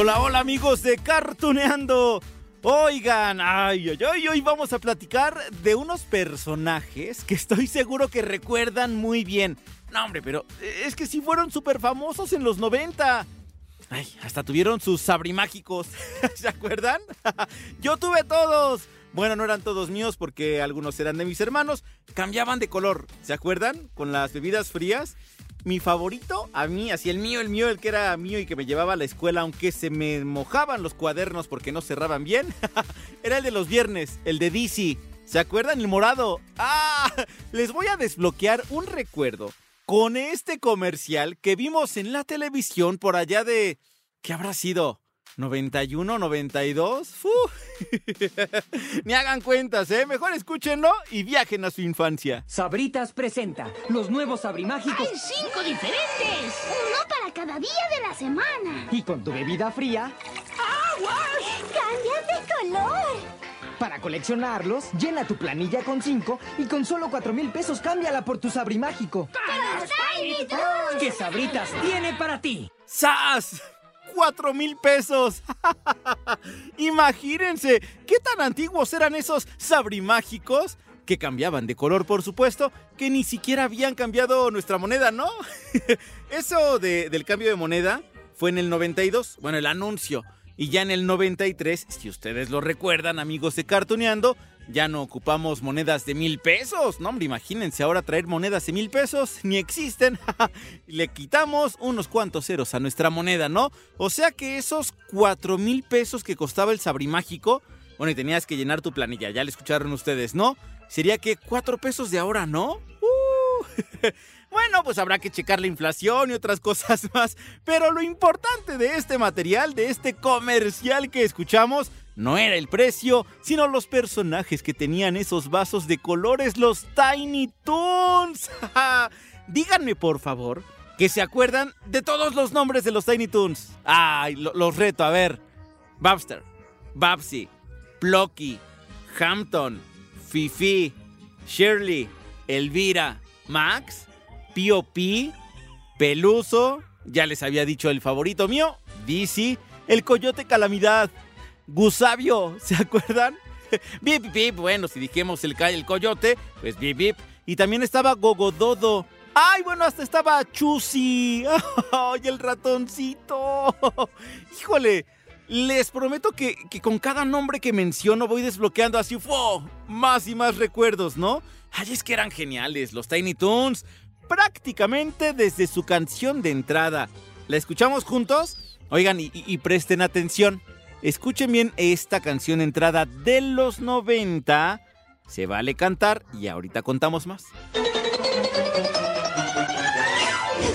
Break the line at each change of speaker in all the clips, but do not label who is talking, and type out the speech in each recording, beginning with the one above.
Hola, hola amigos de Cartuneando. Oigan, ay, ay, ay, hoy vamos a platicar de unos personajes que estoy seguro que recuerdan muy bien. No, hombre, pero es que sí fueron súper famosos en los 90. Ay, hasta tuvieron sus sabrimágicos. ¿Se acuerdan? Yo tuve todos. Bueno, no eran todos míos porque algunos eran de mis hermanos. Cambiaban de color. ¿Se acuerdan? Con las bebidas frías. Mi favorito, a mí, así el mío, el mío, el que era mío y que me llevaba a la escuela, aunque se me mojaban los cuadernos porque no cerraban bien, era el de los viernes, el de DC. ¿Se acuerdan? El morado. ¡Ah! Les voy a desbloquear un recuerdo con este comercial que vimos en la televisión por allá de... ¿Qué habrá sido? ¿91, 92? ¡Fu! Ni hagan cuentas, ¿eh? Mejor escúchenlo y viajen a su infancia.
Sabritas presenta los nuevos sabrimágicos
¡Hay cinco diferentes! Uno para cada día de la semana.
y con tu bebida fría,
¡Cambian de color!
para coleccionarlos, llena tu planilla con 5 y con solo 4 mil pesos cámbiala por tu sabrimágico.
¡Para los Tiny Toons!
¿Qué Sabritas tiene para ti?
¡Sas! ¡Cuatro mil pesos! Imagínense, ¿qué tan antiguos eran esos sabrimágicos? Que cambiaban de color, por supuesto, que ni siquiera habían cambiado nuestra moneda, ¿no? Eso de- del cambio de moneda fue en el 92, bueno, el anuncio. Y ya en el 93, si ustedes lo recuerdan, amigos de Cartuneando, ya no ocupamos monedas de mil pesos. No, hombre, imagínense ahora traer monedas de mil pesos, ni existen. Le quitamos unos cuantos ceros a nuestra moneda, ¿no? O sea que esos cuatro mil pesos que costaba el sabrimágico, bueno, y tenías que llenar tu planilla, ya le escucharon ustedes, ¿no? Sería que cuatro pesos de ahora, ¿no? Uh. Bueno, pues habrá que checar la inflación y otras cosas más. Pero lo importante de este material, de este comercial que escuchamos, no era el precio, sino los personajes que tenían esos vasos de colores, los Tiny Toons. Díganme, por favor, que se acuerdan de todos los nombres de los Tiny Toons. Ay, lo- los reto, a ver. Babster, Babsy, Plucky, Hampton, Fifi, Shirley, Elvira, Max, Pio Pi, Peluso, ya les había dicho el favorito mío, Dizzy, el Coyote Calamidad, Gusabio, ¿se acuerdan? Bip, bip, bueno, si dijimos el, el coyote, pues bip, bip. Y también estaba Gogododo. ¡Ay, bueno, hasta estaba Chusi! ¡Ay, el ratoncito! ¡Híjole! Les prometo que, que con cada nombre que menciono voy desbloqueando así, ¡fo! Más y más recuerdos, ¿no? Ay, es que eran geniales los Tiny Toons. Prácticamente desde su canción de entrada. ¿La escuchamos juntos? Oigan, y presten atención. Escuchen bien esta canción entrada de los 90. Se vale cantar y ahorita contamos más.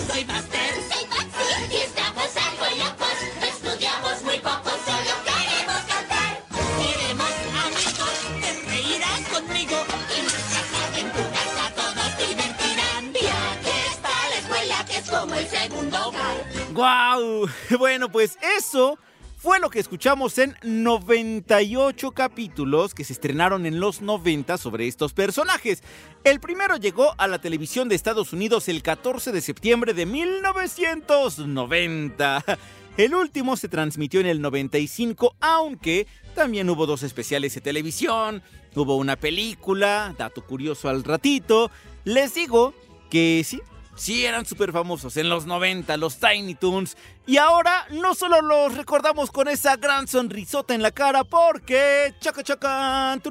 Soy Buster. Soy Patsy. Y estamos algo locos. Estudiamos muy poco, solo queremos cantar. Queremos amigos, te reirás conmigo. Y nuestras aventuras a todos divertirán. Viajes para la escuela, que es como el segundo hogar.
¡Guau! Bueno, pues eso fue lo que escuchamos en 98 capítulos que se estrenaron en los 90 sobre estos personajes. El primero llegó a la televisión de Estados Unidos el 14 de septiembre de 1990. El último se transmitió en el 95, aunque también hubo dos especiales de televisión, hubo una película, dato curioso al ratito. Les digo que sí, sí eran súper famosos en los 90, los Tiny Toons. Y ahora no solo los recordamos con esa gran sonrisota en la cara, porque chaca chacan,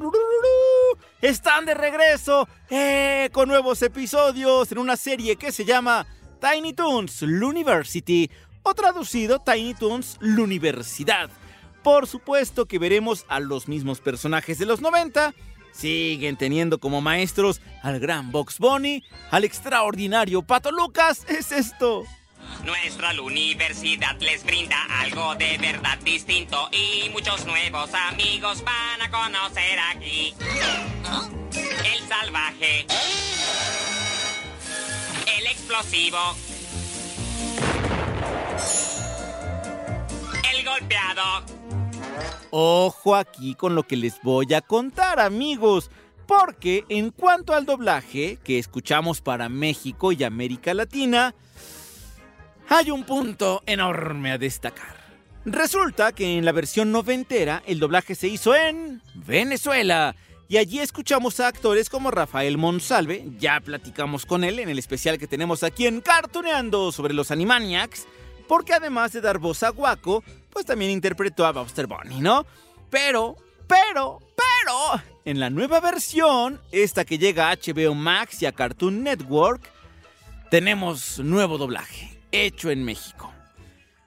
están de regreso eh, con nuevos episodios en una serie que se llama Tiny Toons L'University o traducido Tiny Toons L'Universidad. Por supuesto que veremos a los mismos personajes de los 90. Siguen teniendo como maestros al gran Box Bunny, al extraordinario Pato Lucas. Es esto.
Nuestra universidad les brinda algo de verdad distinto y muchos nuevos amigos van a conocer aquí. El salvaje. El explosivo. El golpeado.
Ojo aquí con lo que les voy a contar, amigos. Porque en cuanto al doblaje que escuchamos para México y América Latina, hay un punto enorme a destacar. Resulta que en la versión noventera el doblaje se hizo en Venezuela. Y allí escuchamos a actores como Rafael Monsalve, ya platicamos con él en el especial que tenemos aquí en Cartoneando sobre los Animaniacs, porque además de dar voz a Guaco, pues también interpretó a Buster Bunny, ¿no? Pero, pero, pero, en la nueva versión, esta que llega a HBO Max y a Cartoon Network, tenemos nuevo doblaje, hecho en México.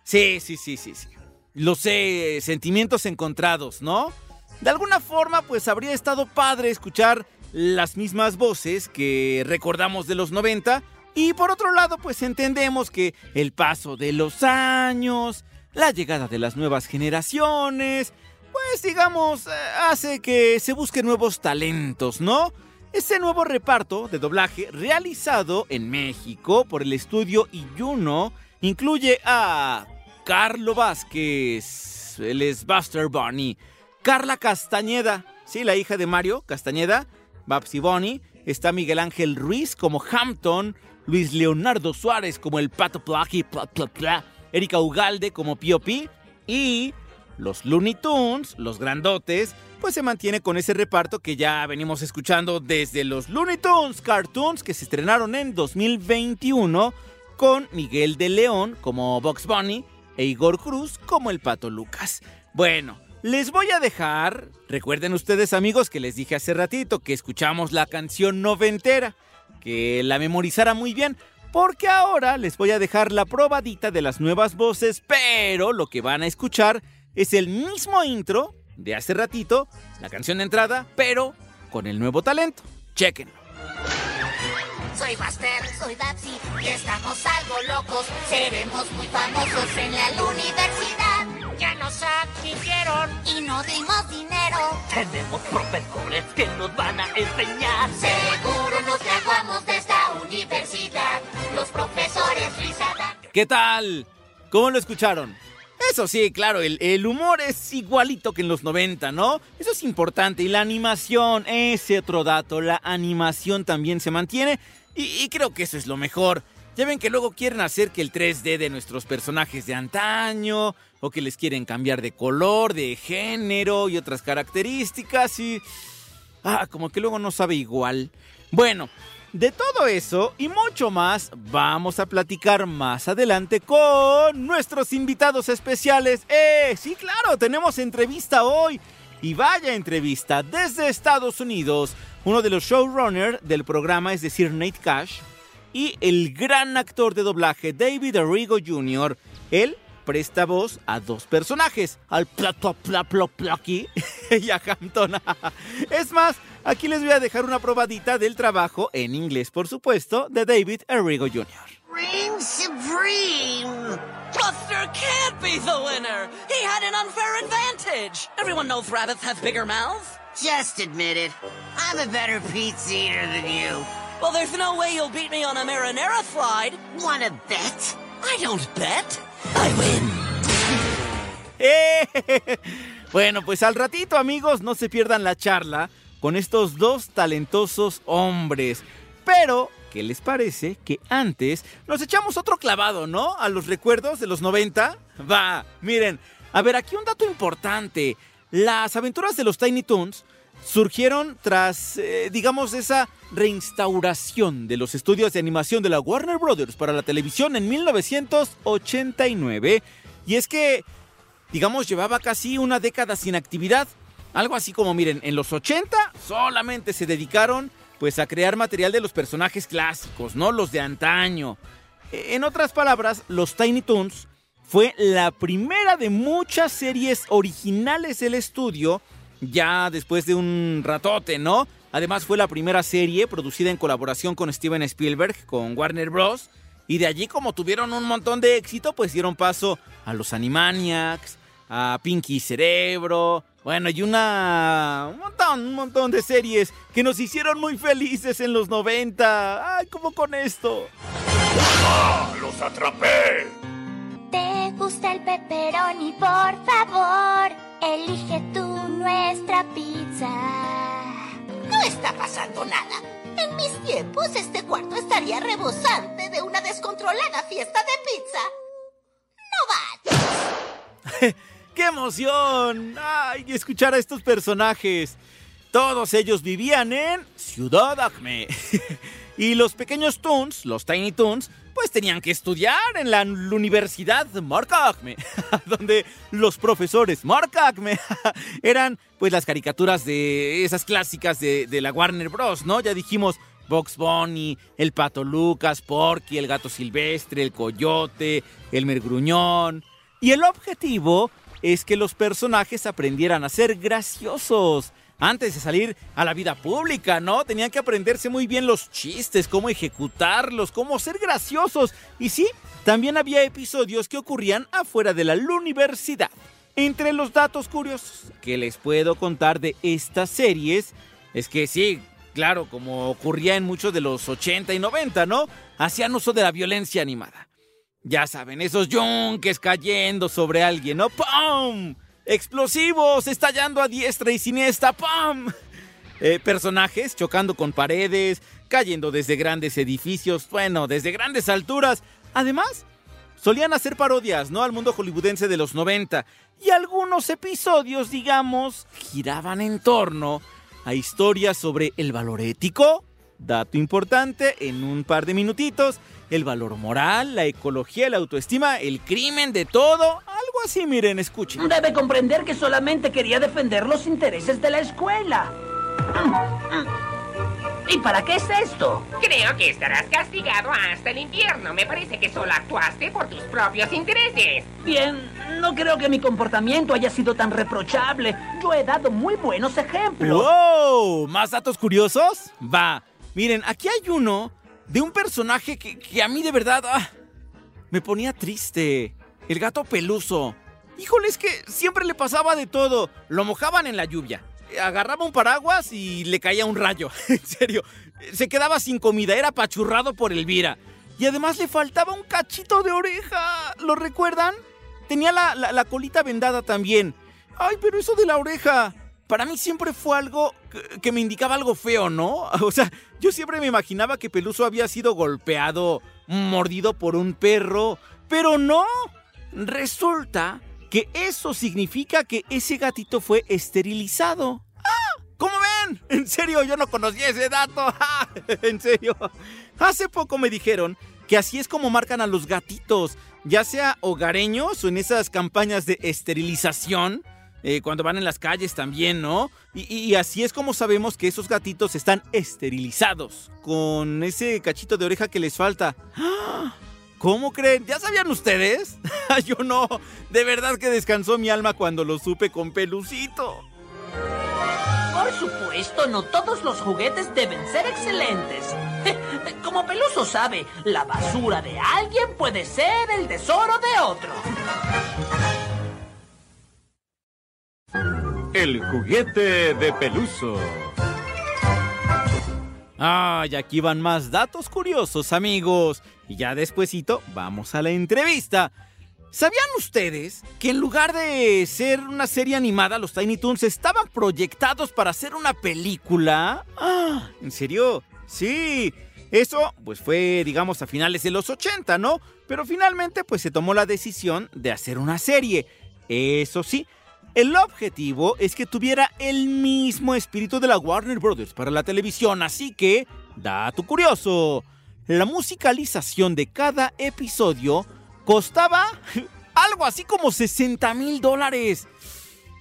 Sí, sí, sí, sí, sí. Lo sé, sentimientos encontrados, ¿no? De alguna forma, pues habría estado padre escuchar las mismas voces que recordamos de los 90. Y por otro lado, pues entendemos que el paso de los años, la llegada de las nuevas generaciones, pues digamos, eh, hace que se busquen nuevos talentos, ¿no? Este nuevo reparto de doblaje realizado en México por el estudio Iyuno incluye a Carlo Vázquez, él es Buster Bunny, Carla Castañeda, sí, la hija de Mario Castañeda, Babsy Bunny, está Miguel Ángel Ruiz como Hampton, Luis Leonardo Suárez como el Pato Plaji, pla, pla, pla, Erika Ugalde como Pio Pi y los Looney Tunes, los grandotes, pues se mantiene con ese reparto que ya venimos escuchando desde los Looney Tunes Cartoons que se estrenaron en 2021 con Miguel de León como Box Bunny e Igor Cruz como el Pato Lucas. Bueno, les voy a dejar, recuerden ustedes amigos que les dije hace ratito que escuchamos la canción noventera, que la memorizara muy bien, porque ahora les voy a dejar la probadita de las nuevas voces, pero lo que van a escuchar es el mismo intro de hace ratito, la canción de entrada, pero con el nuevo talento. Chequen.
Soy Buster, soy y estamos algo locos. Seremos muy famosos en la universidad.
Ya nos adquirieron.
Y no dimos dinero.
Tenemos profesores que nos van a enseñar.
Seguro nos graduamos de esta universidad. Los profesores risa dan.
¿Qué tal? ¿Cómo lo escucharon? Eso sí, claro, el, el, humor es igualito que en los 90, ¿no? Eso es importante. Y la animación, ese otro dato, la animación también se mantiene. Y, y, creo que eso es lo mejor. Ya ven que luego quieren hacer que el 3D de nuestros personajes de antaño, o que les quieren cambiar de color, de género y otras características. Y... Ah, como que luego no sabe igual. Bueno, de todo eso y mucho más vamos a platicar más adelante con nuestros invitados especiales. ¡Eh! Sí, claro, tenemos entrevista hoy. Y vaya entrevista desde Estados Unidos. Uno de los showrunners del programa, es decir, Nate Cash, y el gran actor de doblaje David Arrigo Jr. Él presta voz a dos personajes, al Plato Plaplo y a Hampton. es más, Aquí les voy a dejar una probadita del trabajo, en inglés por supuesto, de David Arrigo Jr.
Reign supreme!
Buster can't be the winner! He had an unfair advantage! Everyone knows rabbits have bigger mouths.
Just admit it. I'm a better pizza eater than you.
Well, there's no way you'll beat me on a marinara slide.
Wanna bet?
I don't bet. I.
¡Eh! Bueno, pues al ratito, amigos, no se pierdan la charla con estos dos talentosos hombres. Pero, ¿qué les parece que antes nos echamos otro clavado, ¿no? A los recuerdos de los 90. Va, miren, a ver, aquí un dato importante. Las aventuras de los Tiny Toons surgieron tras, eh, digamos, esa reinstauración de los estudios de animación de la Warner Brothers para la televisión en 1989. Y es que, digamos, llevaba casi una década sin actividad. Algo así como, miren, en los 80 solamente se dedicaron pues a crear material de los personajes clásicos, ¿no? Los de antaño. En otras palabras, los Tiny Toons fue la primera de muchas series originales del estudio, ya después de un ratote, ¿no? Además fue la primera serie producida en colaboración con Steven Spielberg, con Warner Bros. Y de allí, como tuvieron un montón de éxito, pues dieron paso a los Animaniacs, a Pinky Cerebro, bueno, y una... un montón, un montón de series que nos hicieron muy felices en los 90. Ay, ¿cómo con esto?
¡Ah, los atrapé!
¿Te gusta el pepperoni? Por favor, elige tú nuestra pizza.
No está pasando nada. En mis tiempos, este cuarto estaría rebosante de una descontrolada fiesta de pizza. ¡No va!
¡Qué emoción! ¡Ay, escuchar a estos personajes! Todos ellos vivían en Ciudad Acme. y los pequeños Toons, los Tiny Toons, pues tenían que estudiar en la Universidad Mark Acme, donde los profesores Mark Acme eran pues las caricaturas de esas clásicas de, de la Warner Bros., ¿no? Ya dijimos Box Bunny, el Pato Lucas, Porky, el Gato Silvestre, el Coyote, el Mergruñón. Y el objetivo es que los personajes aprendieran a ser graciosos. Antes de salir a la vida pública, ¿no? Tenían que aprenderse muy bien los chistes, cómo ejecutarlos, cómo ser graciosos. Y sí, también había episodios que ocurrían afuera de la universidad. Entre los datos curiosos que les puedo contar de estas series es que sí, claro, como ocurría en muchos de los 80 y 90, ¿no? Hacían uso de la violencia animada. Ya saben, esos yunques cayendo sobre alguien, ¿no? ¡Pum! Explosivos estallando a diestra y siniestra, ¡pum! Eh, personajes chocando con paredes, cayendo desde grandes edificios, bueno, desde grandes alturas. Además, solían hacer parodias, ¿no? Al mundo hollywoodense de los 90. Y algunos episodios, digamos, giraban en torno a historias sobre el valor ético, dato importante, en un par de minutitos, el valor moral, la ecología, la autoestima, el crimen, de todo. Algo así, miren, escuchen.
Debe comprender que solamente quería defender los intereses de la escuela. ¿Y para qué es esto?
Creo que estarás castigado hasta el invierno. Me parece que solo actuaste por tus propios intereses.
Bien, no creo que mi comportamiento haya sido tan reprochable. Yo he dado muy buenos ejemplos.
¡Wow! ¿Más datos curiosos? Va. Miren, aquí hay uno de un personaje que, que a mí de verdad ah, me ponía triste. El gato peluso. Híjole, es que siempre le pasaba de todo. Lo mojaban en la lluvia. Agarraba un paraguas y le caía un rayo. en serio. Se quedaba sin comida. Era apachurrado por Elvira. Y además le faltaba un cachito de oreja. ¿Lo recuerdan? Tenía la, la colita vendada también. Ay, pero eso de la oreja para mí siempre fue algo que, me indicaba algo feo, ¿no? O sea, yo siempre me imaginaba que Peluso había sido golpeado, mordido por un perro, pero no. Resulta que eso significa que ese gatito fue esterilizado. ¡Ah! ¿Cómo ven? En serio, yo no conocía ese dato. en serio. Hace poco me dijeron que así es como marcan a los gatitos, ya sea hogareños o en esas campañas de esterilización eh, cuando van en las calles también, ¿no? Y, y, así es como sabemos que esos gatitos están esterilizados, con ese cachito de oreja que les falta. ¿Cómo creen? ¿Ya sabían ustedes? Yo no. De verdad que descansó mi alma cuando lo supe con pelucito.
Por supuesto, no todos los juguetes deben ser excelentes. Como Peluso sabe, la basura de alguien puede ser el tesoro de otro.
El juguete de Peluso.
Ay, aquí van más datos curiosos, amigos. Y ya despuesito vamos a la entrevista. ¿Sabían ustedes que en lugar de ser una serie animada, los Tiny Toons estaban proyectados para hacer una película? Ah, ¿En serio? Sí. Eso, pues fue, digamos, a finales de los 80, ¿no? Pero finalmente, pues se tomó la decisión de hacer una serie. Eso sí, el objetivo es que tuviera el mismo espíritu de la Warner Brothers para la televisión, así que, dato curioso, la musicalización de cada episodio costaba algo así como 60 mil dólares.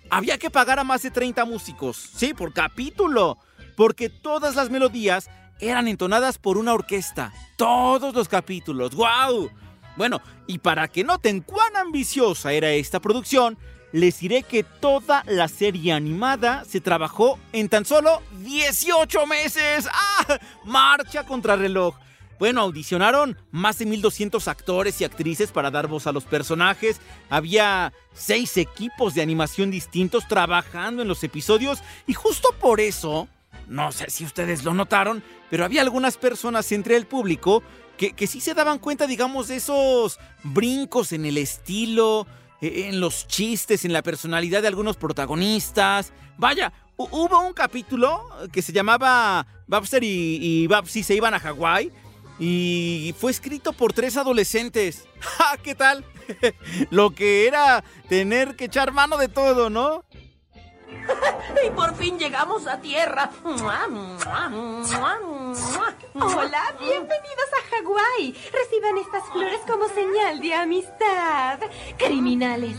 Había que pagar a más de 30 músicos, sí, por capítulo, porque todas las melodías eran entonadas por una orquesta. Todos los capítulos, ¡wow! Bueno, y para que noten cuán ambiciosa era esta producción, les diré que toda la serie animada se trabajó en tan solo 18 meses. ¡Ah! Marcha contra reloj. Bueno, audicionaron más de 1200 actores y actrices para dar voz a los personajes. Había seis equipos de animación distintos trabajando en los episodios y justo por eso, no sé si ustedes lo notaron, pero había algunas personas entre el público que, que sí se daban cuenta, digamos, de esos brincos en el estilo, en los chistes, en la personalidad de algunos protagonistas. Vaya, hu- hubo un capítulo que se llamaba Babster y, y Babsy se iban a Hawái y fue escrito por tres adolescentes. ¡Ja! ¿Qué tal? Lo que era tener que echar mano de todo, ¿no?
Y por fin llegamos a tierra.
Hola, bienvenidos a Hawái. Reciban estas flores como señal de amistad. Criminales.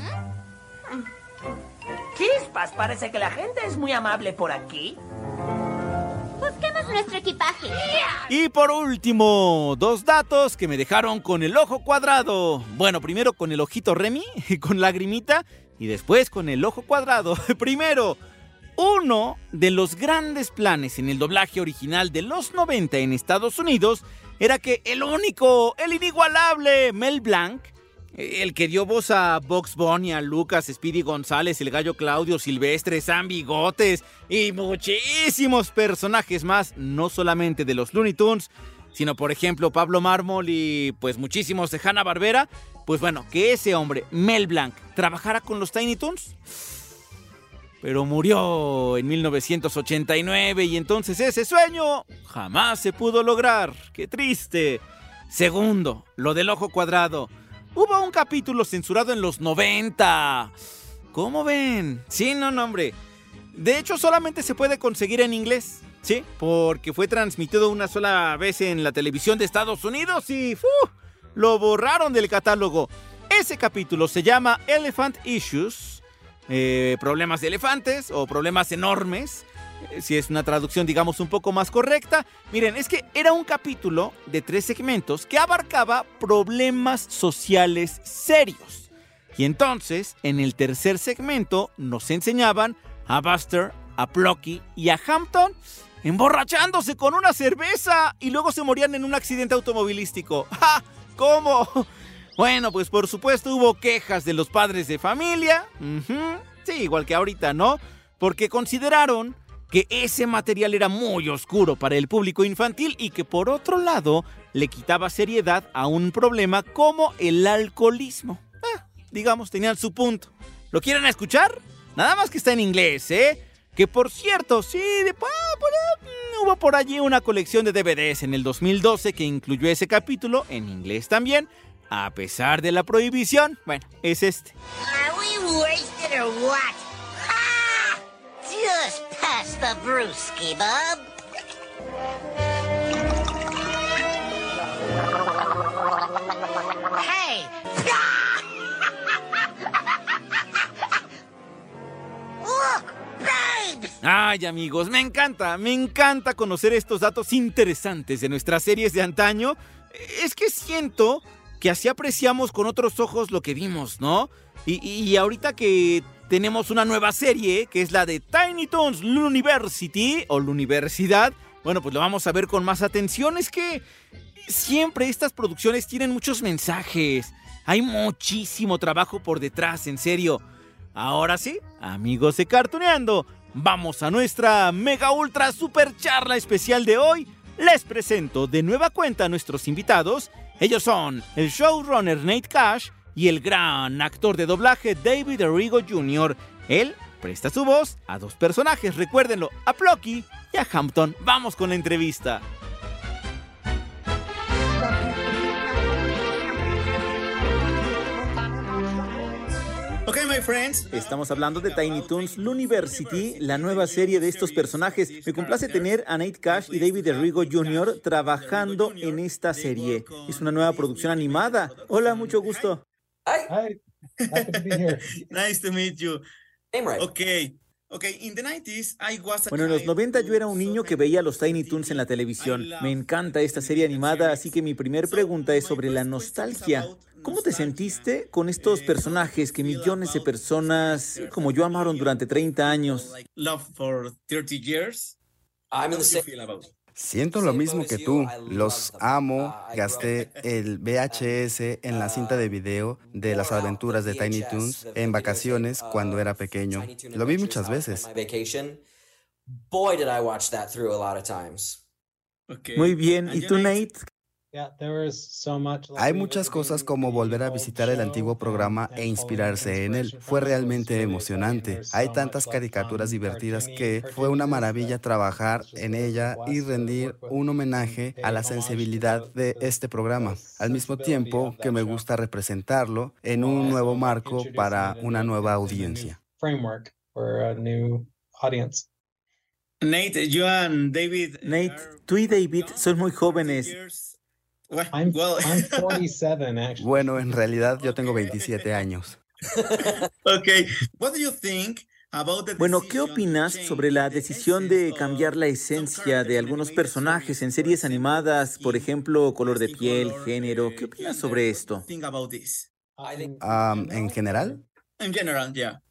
Chispas, parece que la gente es muy amable por aquí.
Busquemos nuestro equipaje.
Y por último, dos datos que me dejaron con el ojo cuadrado. Bueno, primero con el ojito Remy, con lagrimita, y después con el ojo cuadrado. Primero, uno de los grandes planes en el doblaje original de los 90 en Estados Unidos era que el único, el inigualable Mel Blanc, el que dio voz a Box Bunny, a Lucas, Speedy González, el gallo Claudio Silvestre, Sam Bigotes y muchísimos personajes más, no solamente de los Looney Tunes, sino por ejemplo Pablo Mármol y pues muchísimos de Hanna Barbera. Pues bueno, que ese hombre, Mel Blanc, trabajara con los Tiny Toons. Pero murió en 1989 y entonces ese sueño jamás se pudo lograr. ¡Qué triste! Segundo, lo del ojo cuadrado. Hubo un capítulo censurado en los 90. ¿Cómo ven? Sí, no, no, hombre. De hecho, solamente se puede conseguir en inglés. Sí, porque fue transmitido una sola vez en la televisión de Estados Unidos y ¡fu! lo borraron del catálogo. Ese capítulo se llama Elephant Issues, eh, problemas de elefantes o problemas enormes, eh, si es una traducción digamos un poco más correcta. Miren, es que era un capítulo de tres segmentos que abarcaba problemas sociales serios. Y entonces, en el tercer segmento, nos enseñaban a Buster, a Plucky y a Hampton emborrachándose con una cerveza y luego se morían en un accidente automovilístico. ¡Ja! ¿Cómo? Bueno, pues por supuesto hubo quejas de los padres de familia. Sí, igual que ahorita, ¿no? Porque consideraron que ese material era muy oscuro para el público infantil y que por otro lado le quitaba seriedad a un problema como el alcoholismo. Ah, digamos, tenían su punto. ¿Lo quieren escuchar? Nada más que está en inglés, ¿eh? Que por cierto, sí, de, por, por, hubo por allí una colección de DVDs en el 2012 que incluyó ese capítulo, en inglés también, a pesar de la prohibición. Bueno, es este.
Are we wasted or what? Ha! Just pass the brewski. Hey!
Ay amigos, me encanta, me encanta conocer estos datos interesantes de nuestras series de antaño. Es que siento que así apreciamos con otros ojos lo que vimos, ¿no? Y, ahorita que tenemos una nueva serie, que es la de Tiny Toons University, o la Universidad, bueno, pues lo vamos a ver con más atención. Es que siempre estas producciones tienen muchos mensajes. Hay muchísimo trabajo por detrás, en serio. Ahora sí, amigos de Cartuneando, vamos a nuestra mega ultra super charla especial de hoy. Les presento de nueva cuenta a nuestros invitados. Ellos son el showrunner Nate Cash y el gran actor de doblaje David Arrigo Jr. Él presta su voz a dos personajes, recuérdenlo, a Plucky y a Hampton. Vamos con la entrevista. Ok, my friends. Estamos hablando de Tiny Toons University, la nueva serie de estos personajes. Me complace tener a Nate Cash y David Arrigo Jr. trabajando en esta serie. Es una nueva producción animada. Hola, mucho gusto.
Hi. Happy to be here.
nice to meet you.
right.
Okay. Okay, in the 90s I was Bueno, en los 90 yo era un niño que veía los Tiny Toons en la televisión. Me encanta esta serie animada, así que mi primer pregunta es sobre la nostalgia. ¿Cómo te sentiste con estos personajes que millones de personas como yo amaron durante 30 años?
Siento lo mismo que tú. Los amo. Gasté el VHS en la cinta de video de las aventuras de Tiny Toons en vacaciones cuando era pequeño. Lo vi muchas veces.
Boy, did I watch that through a lot of times.
Muy bien. ¿Y tú, Nate?
Hay muchas cosas como volver a visitar el antiguo programa e inspirarse en él. Fue realmente emocionante. Hay tantas caricaturas divertidas que fue una maravilla trabajar en ella y rendir un homenaje a la sensibilidad de este programa, al mismo tiempo que me gusta representarlo en un nuevo marco para una nueva audiencia.
Nate, you and David.
Nate, tú y David son muy jóvenes.
I'm, I'm 47, actually.
Bueno, en realidad yo tengo 27 años.
okay. What do you think about the
Bueno, ¿qué opinas sobre la decisión de cambiar la esencia de algunos personajes en series animadas, por ejemplo, color de piel, género? ¿Qué opinas sobre esto?
Think about this.
Um, ¿En general?
In general, yeah.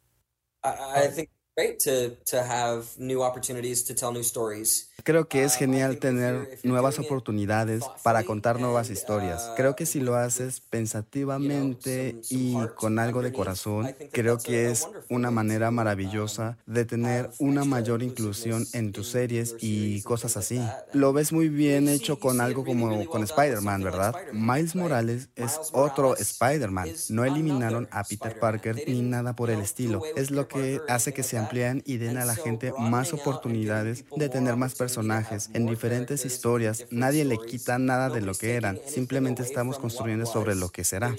I, I think great to to have new opportunities to tell new stories.
Creo que es genial tener nuevas oportunidades para contar nuevas historias. Creo que si lo haces pensativamente y con algo de corazón, creo que es una manera maravillosa de tener una mayor inclusión en tus series y cosas así. Lo ves muy bien hecho con algo como con Spider-Man, ¿verdad? Miles Morales es otro Spider-Man. No eliminaron a Peter Parker ni nada por el estilo. Es lo que hace que se amplíen y den a la gente más oportunidades de tener más personajes en diferentes historias. Nadie le quita nada de lo que eran. Simplemente estamos construyendo sobre lo que será.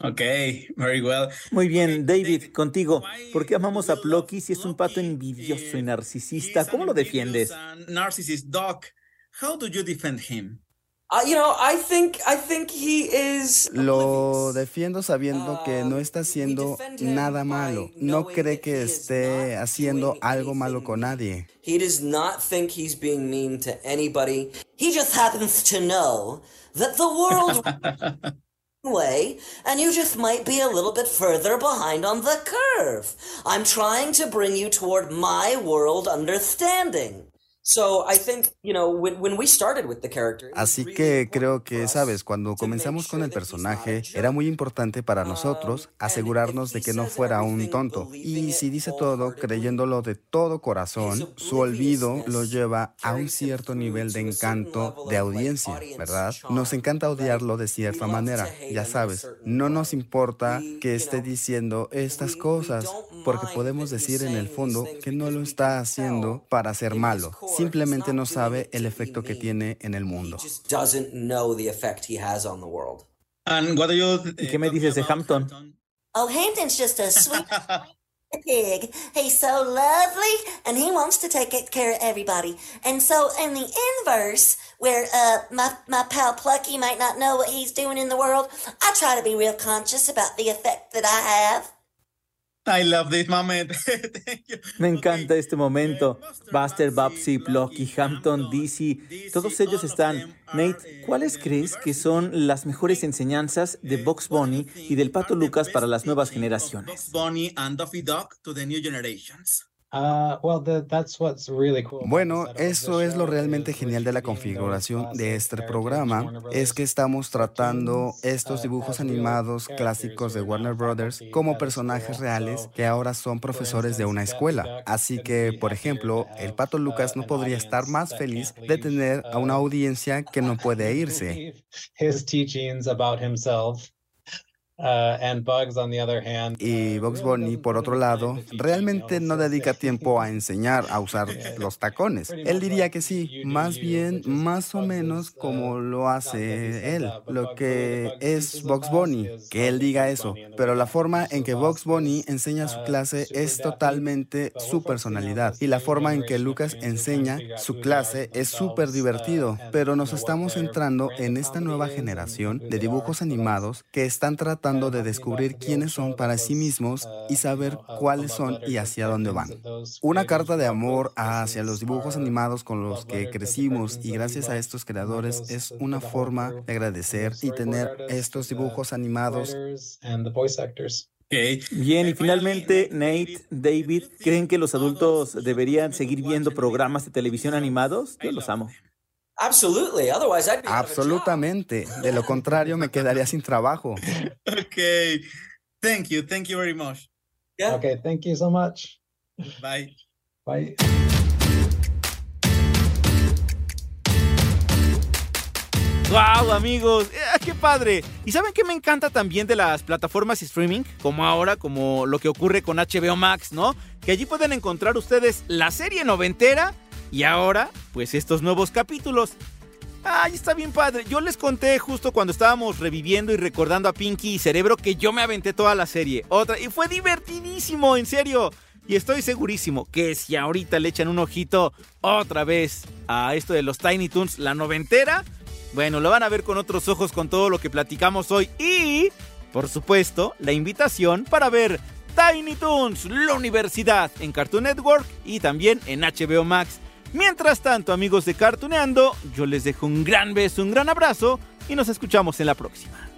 Ok, very well.
Muy bien, David, contigo. ¿Por qué amamos a Plucky si es un pato envidioso y narcisista? ¿Cómo lo defiendes?
Narcissist Doc. How do you defend him?
Uh, you know, I think, I think he is...
Lo defiendo sabiendo que no está haciendo nada malo. No cree que esté haciendo algo malo con nadie.
He does not think he's being mean to anybody. He just happens to know that the world way and you just might be a little bit further behind on the curve. I'm trying to bring you toward my world understanding.
Así que creo que, sabes, cuando comenzamos con el personaje, era muy importante para nosotros asegurarnos de que no fuera un tonto. Y si dice todo creyéndolo de todo corazón, su olvido lo lleva a un cierto nivel de encanto de audiencia, ¿verdad? Nos encanta odiarlo de cierta manera, ya sabes. No nos importa que esté diciendo estas cosas, porque podemos decir en el fondo que no lo está haciendo para ser malo simplemente no sabe el efecto que tiene en el mundo.
¿Y qué me dices de Hampton?
Oh, Hampton's just a sweet pig. He's so lovely, and he wants to take care of everybody. And so, in the inverse, where uh, my my pal Plucky might not know what he's doing in the world, I try to be real conscious about the effect that I have.
I love this moment.
Me encanta este momento. Buster, Babsy, Blocky, Hampton, DC, todos ellos están. Nate, ¿cuáles crees que son las mejores enseñanzas de Box Bunny y del Pato Lucas para las nuevas generaciones?
Generations.
Bueno, eso es lo realmente genial de la configuración de este programa, es que estamos tratando estos dibujos animados clásicos de Warner Brothers como personajes reales que ahora son profesores de una escuela. Así que, por ejemplo, el Pato Lucas no podría estar más feliz de tener a una audiencia que no puede irse. Y Bugs Bunny, por otro lado, realmente no dedica tiempo a enseñar a usar los tacones. Él diría que sí, más bien, más o menos como lo hace él, lo que es Bugs Bunny, que él diga eso. Pero la forma en que Bugs Bunny enseña su clase es totalmente su personalidad. Y la forma en que Lucas enseña su clase es súper divertido. Pero nos estamos entrando en esta nueva generación de dibujos animados que están tratando de descubrir quiénes son para sí mismos y saber cuáles son y hacia dónde van. Una carta de amor hacia los dibujos animados con los que crecimos y gracias a estos creadores es una forma de agradecer y tener estos dibujos animados
Bien, y finalmente, Nate, David, ¿creen que los adultos deberían seguir viendo programas de televisión animados? Yo los amo.
Absolutamente. De lo contrario, me quedaría sin trabajo.
Okay. Thank you. Thank you very much.
Okay, thank you so much.
Bye.
Bye.
¡Wow, amigos! ¡Eh, ¡Qué padre! ¿Y saben qué me encanta también de las plataformas streaming? Como ahora, como lo que ocurre con HBO Max, ¿no? Que allí pueden encontrar ustedes la serie noventera y ahora, pues estos nuevos capítulos. ¡Ay, está bien padre! Yo les conté justo cuando estábamos reviviendo y recordando a Pinky y Cerebro que yo me aventé toda la serie. Otra, y fue divertidísimo, en serio. Y estoy segurísimo que si ahorita le echan un ojito otra vez a esto de los Tiny Toons, la noventera, bueno, lo van a ver con otros ojos con todo lo que platicamos hoy. Y, por supuesto, la invitación para ver Tiny Toons, la universidad, en Cartoon Network y también en HBO Max. Mientras tanto, amigos de Cartooneando, yo les dejo un gran beso, un gran abrazo y nos escuchamos en la próxima.